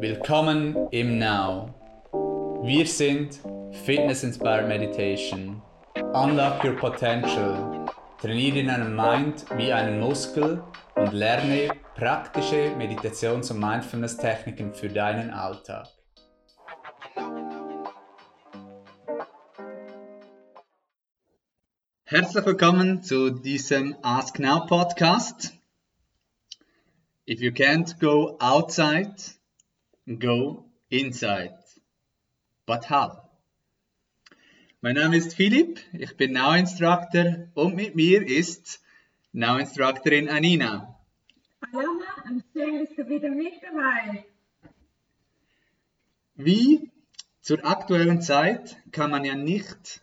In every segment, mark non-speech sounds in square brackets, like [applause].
Willkommen im Now. Wir sind Fitness Inspired Meditation. Unlock your potential. Trainiere deinen Mind wie einen Muskel und lerne praktische Meditations- und Mindfulness-Techniken für deinen Alltag. Herzlich willkommen zu diesem Ask Now Podcast. If you can't go outside, go inside. But how? Mein Name ist Philipp, ich bin Now Instructor und mit mir ist Now Instructorin Anina. Hallo und schön bist du wieder mit dabei. Wie zur aktuellen Zeit kann man ja nicht,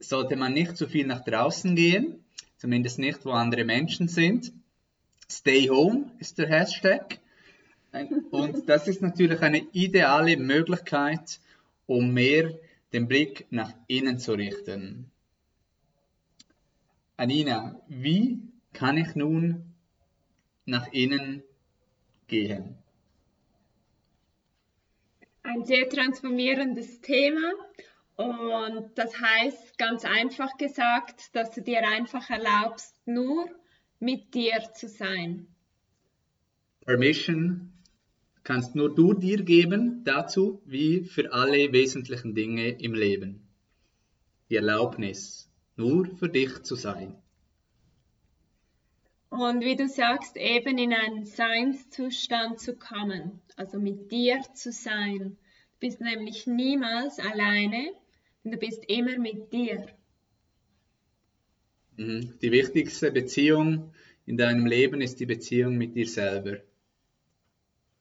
sollte man nicht zu viel nach draußen gehen, zumindest nicht, wo andere Menschen sind. Stay home ist der Hashtag. Und das ist natürlich eine ideale Möglichkeit, um mehr den Blick nach innen zu richten. Anina, wie kann ich nun nach innen gehen? Ein sehr transformierendes Thema und das heißt ganz einfach gesagt, dass du dir einfach erlaubst, nur mit dir zu sein. Permission kannst nur du dir geben dazu, wie für alle wesentlichen Dinge im Leben. Die Erlaubnis, nur für dich zu sein. Und wie du sagst, eben in einen Seinszustand zu kommen, also mit dir zu sein. Du bist nämlich niemals alleine, du bist immer mit dir. Mhm. Die wichtigste Beziehung in deinem Leben ist die Beziehung mit dir selber.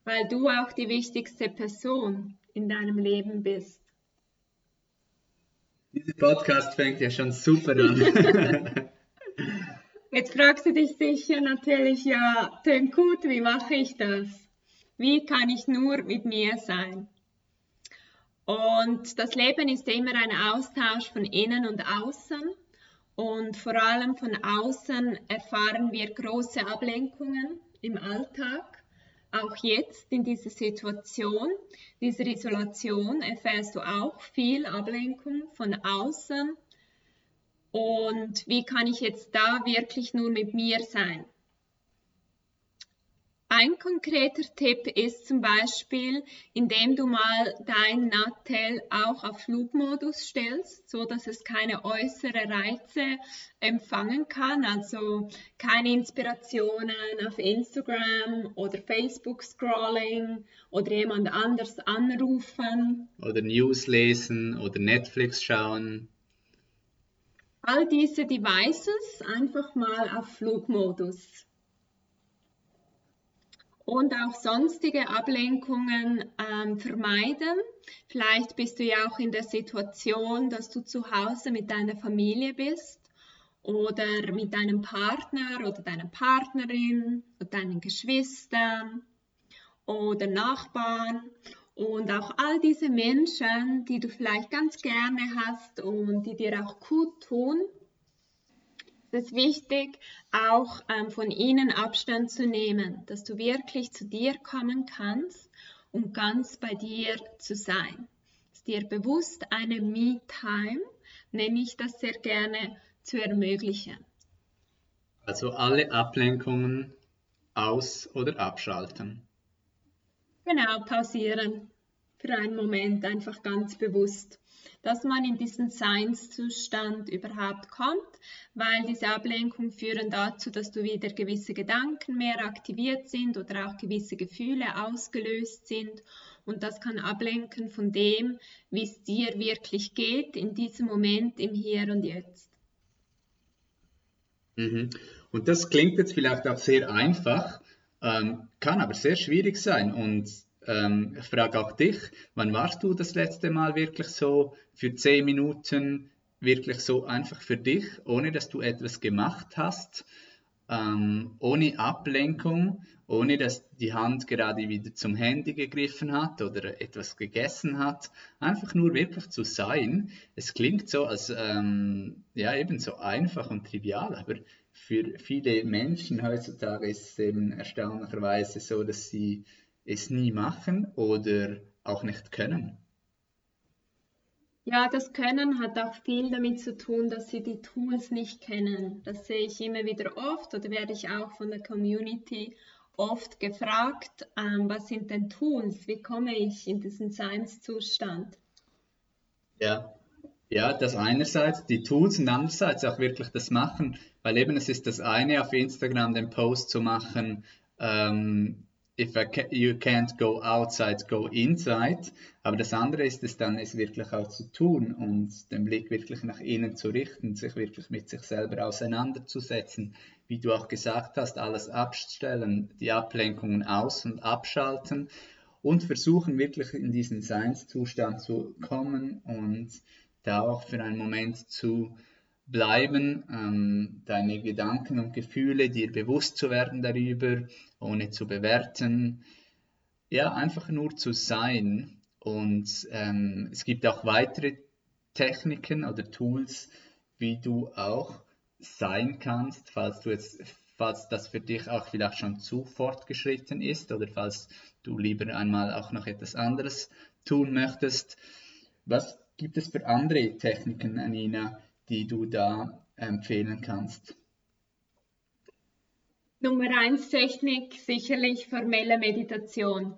Weil du auch die wichtigste Person in deinem Leben bist. Dieser Podcast fängt ja schon super an. [laughs] Jetzt fragst du dich sicher natürlich, ja, tönt gut, wie mache ich das? Wie kann ich nur mit mir sein? Und das Leben ist immer ein Austausch von innen und außen. Und vor allem von außen erfahren wir große Ablenkungen im Alltag. Auch jetzt in dieser Situation, dieser Isolation, erfährst du auch viel Ablenkung von außen. Und wie kann ich jetzt da wirklich nur mit mir sein? Ein konkreter Tipp ist zum Beispiel, indem du mal dein Nattel auch auf Flugmodus stellst, so dass es keine äußeren Reize empfangen kann, also keine Inspirationen auf Instagram oder Facebook Scrolling oder jemand anders anrufen. Oder News lesen oder Netflix schauen. All diese Devices einfach mal auf Flugmodus und auch sonstige Ablenkungen ähm, vermeiden. Vielleicht bist du ja auch in der Situation, dass du zu Hause mit deiner Familie bist oder mit deinem Partner oder deiner Partnerin oder deinen Geschwistern oder Nachbarn und auch all diese Menschen, die du vielleicht ganz gerne hast und die dir auch gut tun, es ist wichtig, auch ähm, von ihnen Abstand zu nehmen, dass du wirklich zu dir kommen kannst und ganz bei dir zu sein. Es dir bewusst eine Me-Time, nenne ich das sehr gerne, zu ermöglichen. Also alle Ablenkungen aus- oder abschalten. Genau, pausieren. Für einen Moment einfach ganz bewusst dass man in diesen Seinszustand überhaupt kommt, weil diese Ablenkungen führen dazu, dass du wieder gewisse Gedanken mehr aktiviert sind oder auch gewisse Gefühle ausgelöst sind und das kann ablenken von dem, wie es dir wirklich geht in diesem Moment im Hier und Jetzt. Mhm. Und das klingt jetzt vielleicht auch sehr einfach, ähm, kann aber sehr schwierig sein und ähm, ich frage auch dich, wann warst du das letzte Mal wirklich so für zehn Minuten, wirklich so einfach für dich, ohne dass du etwas gemacht hast, ähm, ohne Ablenkung, ohne dass die Hand gerade wieder zum Handy gegriffen hat oder etwas gegessen hat, einfach nur wirklich zu sein. Es klingt so als ähm, ja eben so einfach und trivial, aber für viele Menschen heutzutage ist es eben erstaunlicherweise so, dass sie es nie machen oder auch nicht können? Ja, das Können hat auch viel damit zu tun, dass sie die Tools nicht kennen. Das sehe ich immer wieder oft oder werde ich auch von der Community oft gefragt, ähm, was sind denn Tools? Wie komme ich in diesen Seinszustand? Ja, ja, das einerseits die Tools und andererseits auch wirklich das Machen, weil eben es ist das eine, auf Instagram den Post zu machen, ähm, if can, you can't go outside, go inside. Aber das andere ist es dann, es wirklich auch zu tun und den Blick wirklich nach innen zu richten, sich wirklich mit sich selber auseinanderzusetzen. Wie du auch gesagt hast, alles abstellen, die Ablenkungen aus- und abschalten und versuchen wirklich in diesen Seinszustand zu kommen und da auch für einen Moment zu bleiben, ähm, deine Gedanken und Gefühle, dir bewusst zu werden darüber, ohne zu bewerten. Ja, einfach nur zu sein. Und ähm, es gibt auch weitere Techniken oder Tools, wie du auch sein kannst, falls du jetzt, falls das für dich auch vielleicht schon zu fortgeschritten ist oder falls du lieber einmal auch noch etwas anderes tun möchtest. Was gibt es für andere Techniken, Anina, die du da empfehlen kannst? Nummer eins Technik sicherlich formelle Meditation.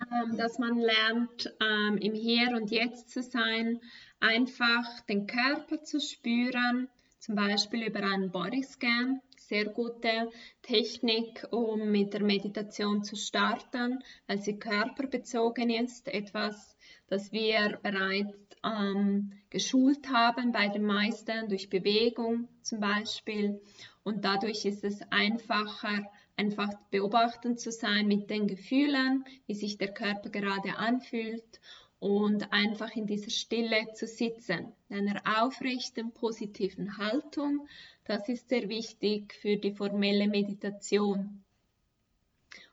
Ähm, dass man lernt, ähm, im Hier und Jetzt zu sein, einfach den Körper zu spüren, zum Beispiel über einen Bodyscan. Sehr gute Technik, um mit der Meditation zu starten, weil sie körperbezogen ist, etwas, das wir bereits ähm, geschult haben bei den meisten durch Bewegung zum Beispiel. Und dadurch ist es einfacher, einfach beobachtend zu sein mit den Gefühlen, wie sich der Körper gerade anfühlt und einfach in dieser Stille zu sitzen, in einer aufrechten, positiven Haltung. Das ist sehr wichtig für die formelle Meditation.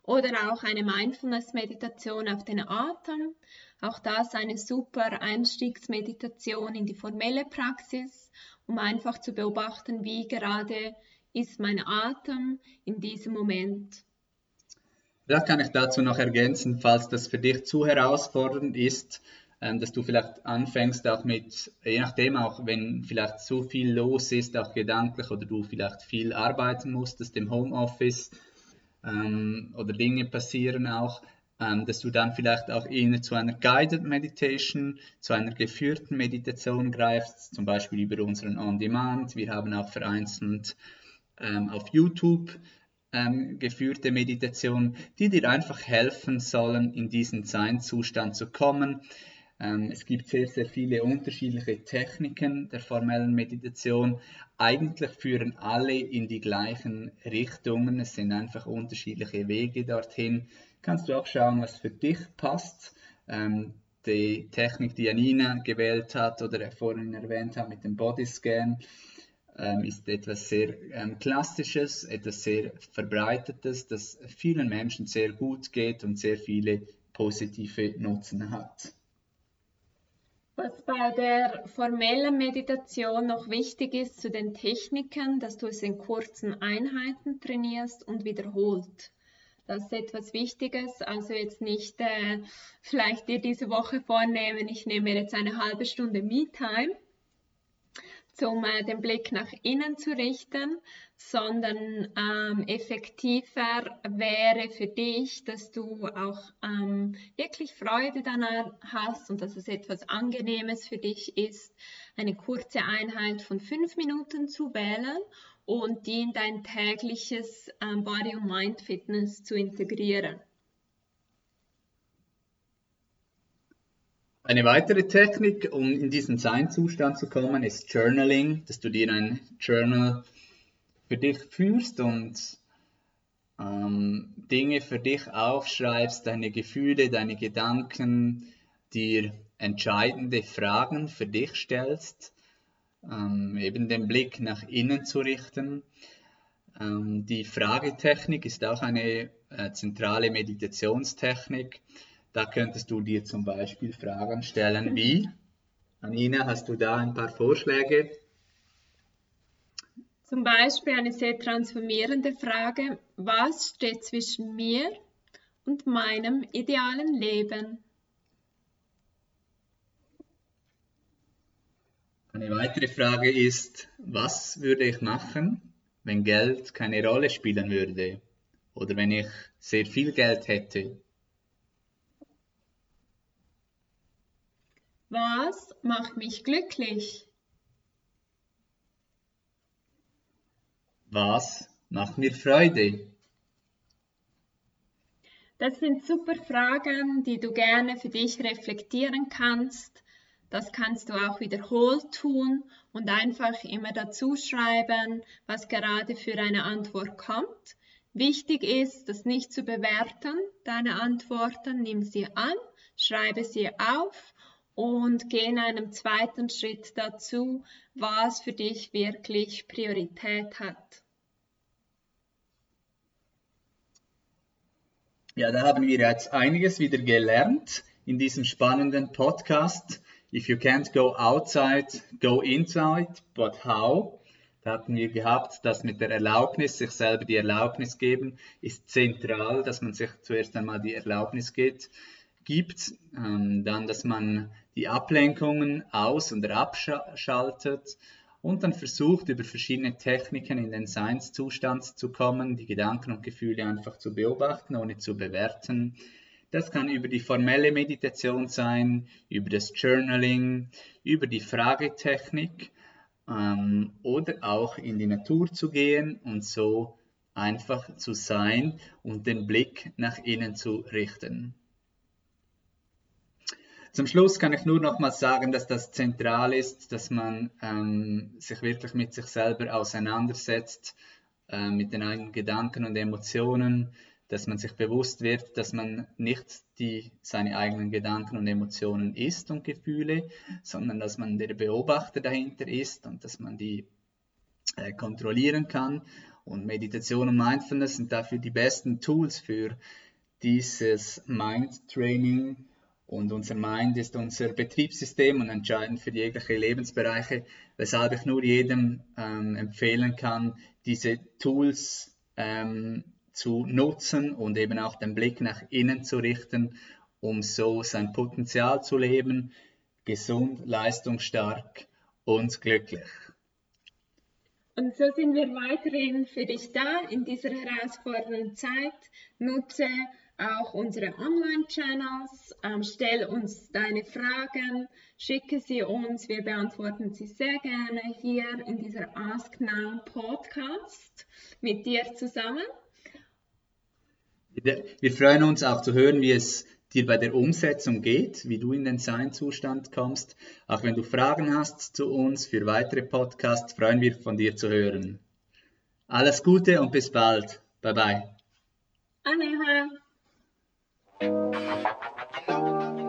Oder auch eine Mindfulness-Meditation auf den Atem. Auch das eine super Einstiegsmeditation in die formelle Praxis, um einfach zu beobachten, wie gerade ist mein Atem in diesem Moment. Vielleicht kann ich dazu noch ergänzen, falls das für dich zu herausfordernd ist, ähm, dass du vielleicht anfängst auch mit, je nachdem auch, wenn vielleicht zu viel los ist, auch gedanklich oder du vielleicht viel arbeiten musstest im Homeoffice ähm, oder Dinge passieren auch, ähm, dass du dann vielleicht auch eher zu einer Guided Meditation, zu einer geführten Meditation greifst, zum Beispiel über unseren On-Demand. Wir haben auch vereinzelt ähm, auf YouTube ähm, geführte Meditation, die dir einfach helfen sollen, in diesen Seinzustand zu kommen. Ähm, es gibt sehr, sehr viele unterschiedliche Techniken der formellen Meditation. Eigentlich führen alle in die gleichen Richtungen. Es sind einfach unterschiedliche Wege dorthin kannst du auch schauen, was für dich passt. Ähm, die Technik, die Janina gewählt hat oder vorhin erwähnt hat mit dem Bodyscan, ähm, ist etwas sehr Klassisches, etwas sehr Verbreitetes, das vielen Menschen sehr gut geht und sehr viele positive Nutzen hat. Was bei der formellen Meditation noch wichtig ist zu den Techniken, dass du es in kurzen Einheiten trainierst und wiederholt. Das ist etwas Wichtiges. Also jetzt nicht äh, vielleicht dir diese Woche vornehmen, ich nehme jetzt eine halbe Stunde Me-Time, um äh, den Blick nach innen zu richten, sondern ähm, effektiver wäre für dich, dass du auch ähm, wirklich Freude daran hast und dass es etwas Angenehmes für dich ist, eine kurze Einheit von fünf Minuten zu wählen und die in dein tägliches ähm, Body- und Mind-Fitness zu integrieren. Eine weitere Technik, um in diesen Sein-Zustand zu kommen, ist Journaling, dass du dir ein Journal für dich führst und ähm, Dinge für dich aufschreibst, deine Gefühle, deine Gedanken, dir entscheidende Fragen für dich stellst ähm, eben den Blick nach innen zu richten. Ähm, die Fragetechnik ist auch eine äh, zentrale Meditationstechnik. Da könntest du dir zum Beispiel Fragen stellen wie, Anina, hast du da ein paar Vorschläge? Zum Beispiel eine sehr transformierende Frage, was steht zwischen mir und meinem idealen Leben. Eine weitere Frage ist, was würde ich machen, wenn Geld keine Rolle spielen würde oder wenn ich sehr viel Geld hätte? Was macht mich glücklich? Was macht mir Freude? Das sind super Fragen, die du gerne für dich reflektieren kannst. Das kannst du auch wiederholt tun und einfach immer dazu schreiben, was gerade für eine Antwort kommt. Wichtig ist, das nicht zu bewerten, deine Antworten, nimm sie an, schreibe sie auf und gehe in einem zweiten Schritt dazu, was für dich wirklich Priorität hat. Ja, da haben wir jetzt einiges wieder gelernt in diesem spannenden Podcast. If you can't go outside, go inside, but how? Da hatten wir gehabt, dass mit der Erlaubnis, sich selber die Erlaubnis geben, ist zentral, dass man sich zuerst einmal die Erlaubnis geht, gibt, ähm, dann, dass man die Ablenkungen aus- und abschaltet und dann versucht, über verschiedene Techniken in den Seinszustand zu kommen, die Gedanken und Gefühle einfach zu beobachten, ohne zu bewerten. Das kann über die formelle Meditation sein, über das Journaling, über die Fragetechnik ähm, oder auch in die Natur zu gehen und so einfach zu sein und den Blick nach innen zu richten. Zum Schluss kann ich nur noch mal sagen, dass das zentral ist, dass man ähm, sich wirklich mit sich selber auseinandersetzt, äh, mit den eigenen Gedanken und Emotionen, dass man sich bewusst wird, dass man nicht die, seine eigenen Gedanken und Emotionen ist und Gefühle, sondern dass man der Beobachter dahinter ist und dass man die äh, kontrollieren kann. Und Meditation und Mindfulness sind dafür die besten Tools für dieses Mind Training und unser Mind ist unser Betriebssystem und entscheidend für jegliche Lebensbereiche, weshalb ich nur jedem ähm, empfehlen kann, diese Tools ähm, zu nutzen und eben auch den Blick nach innen zu richten, um so sein Potenzial zu leben, gesund, leistungsstark und glücklich. Und so sind wir weiterhin für dich da in dieser herausfordernden Zeit. Nutze auch unsere Online-Channels. Ähm, stell uns deine Fragen, schicke sie uns. Wir beantworten sie sehr gerne hier in dieser Ask Now Podcast mit dir zusammen. Wir freuen uns auch zu hören, wie es dir bei der Umsetzung geht, wie du in den Sein-Zustand kommst. Auch wenn du Fragen hast zu uns für weitere Podcasts, freuen wir von dir zu hören. Alles Gute und bis bald. Bye bye. Aloha. you.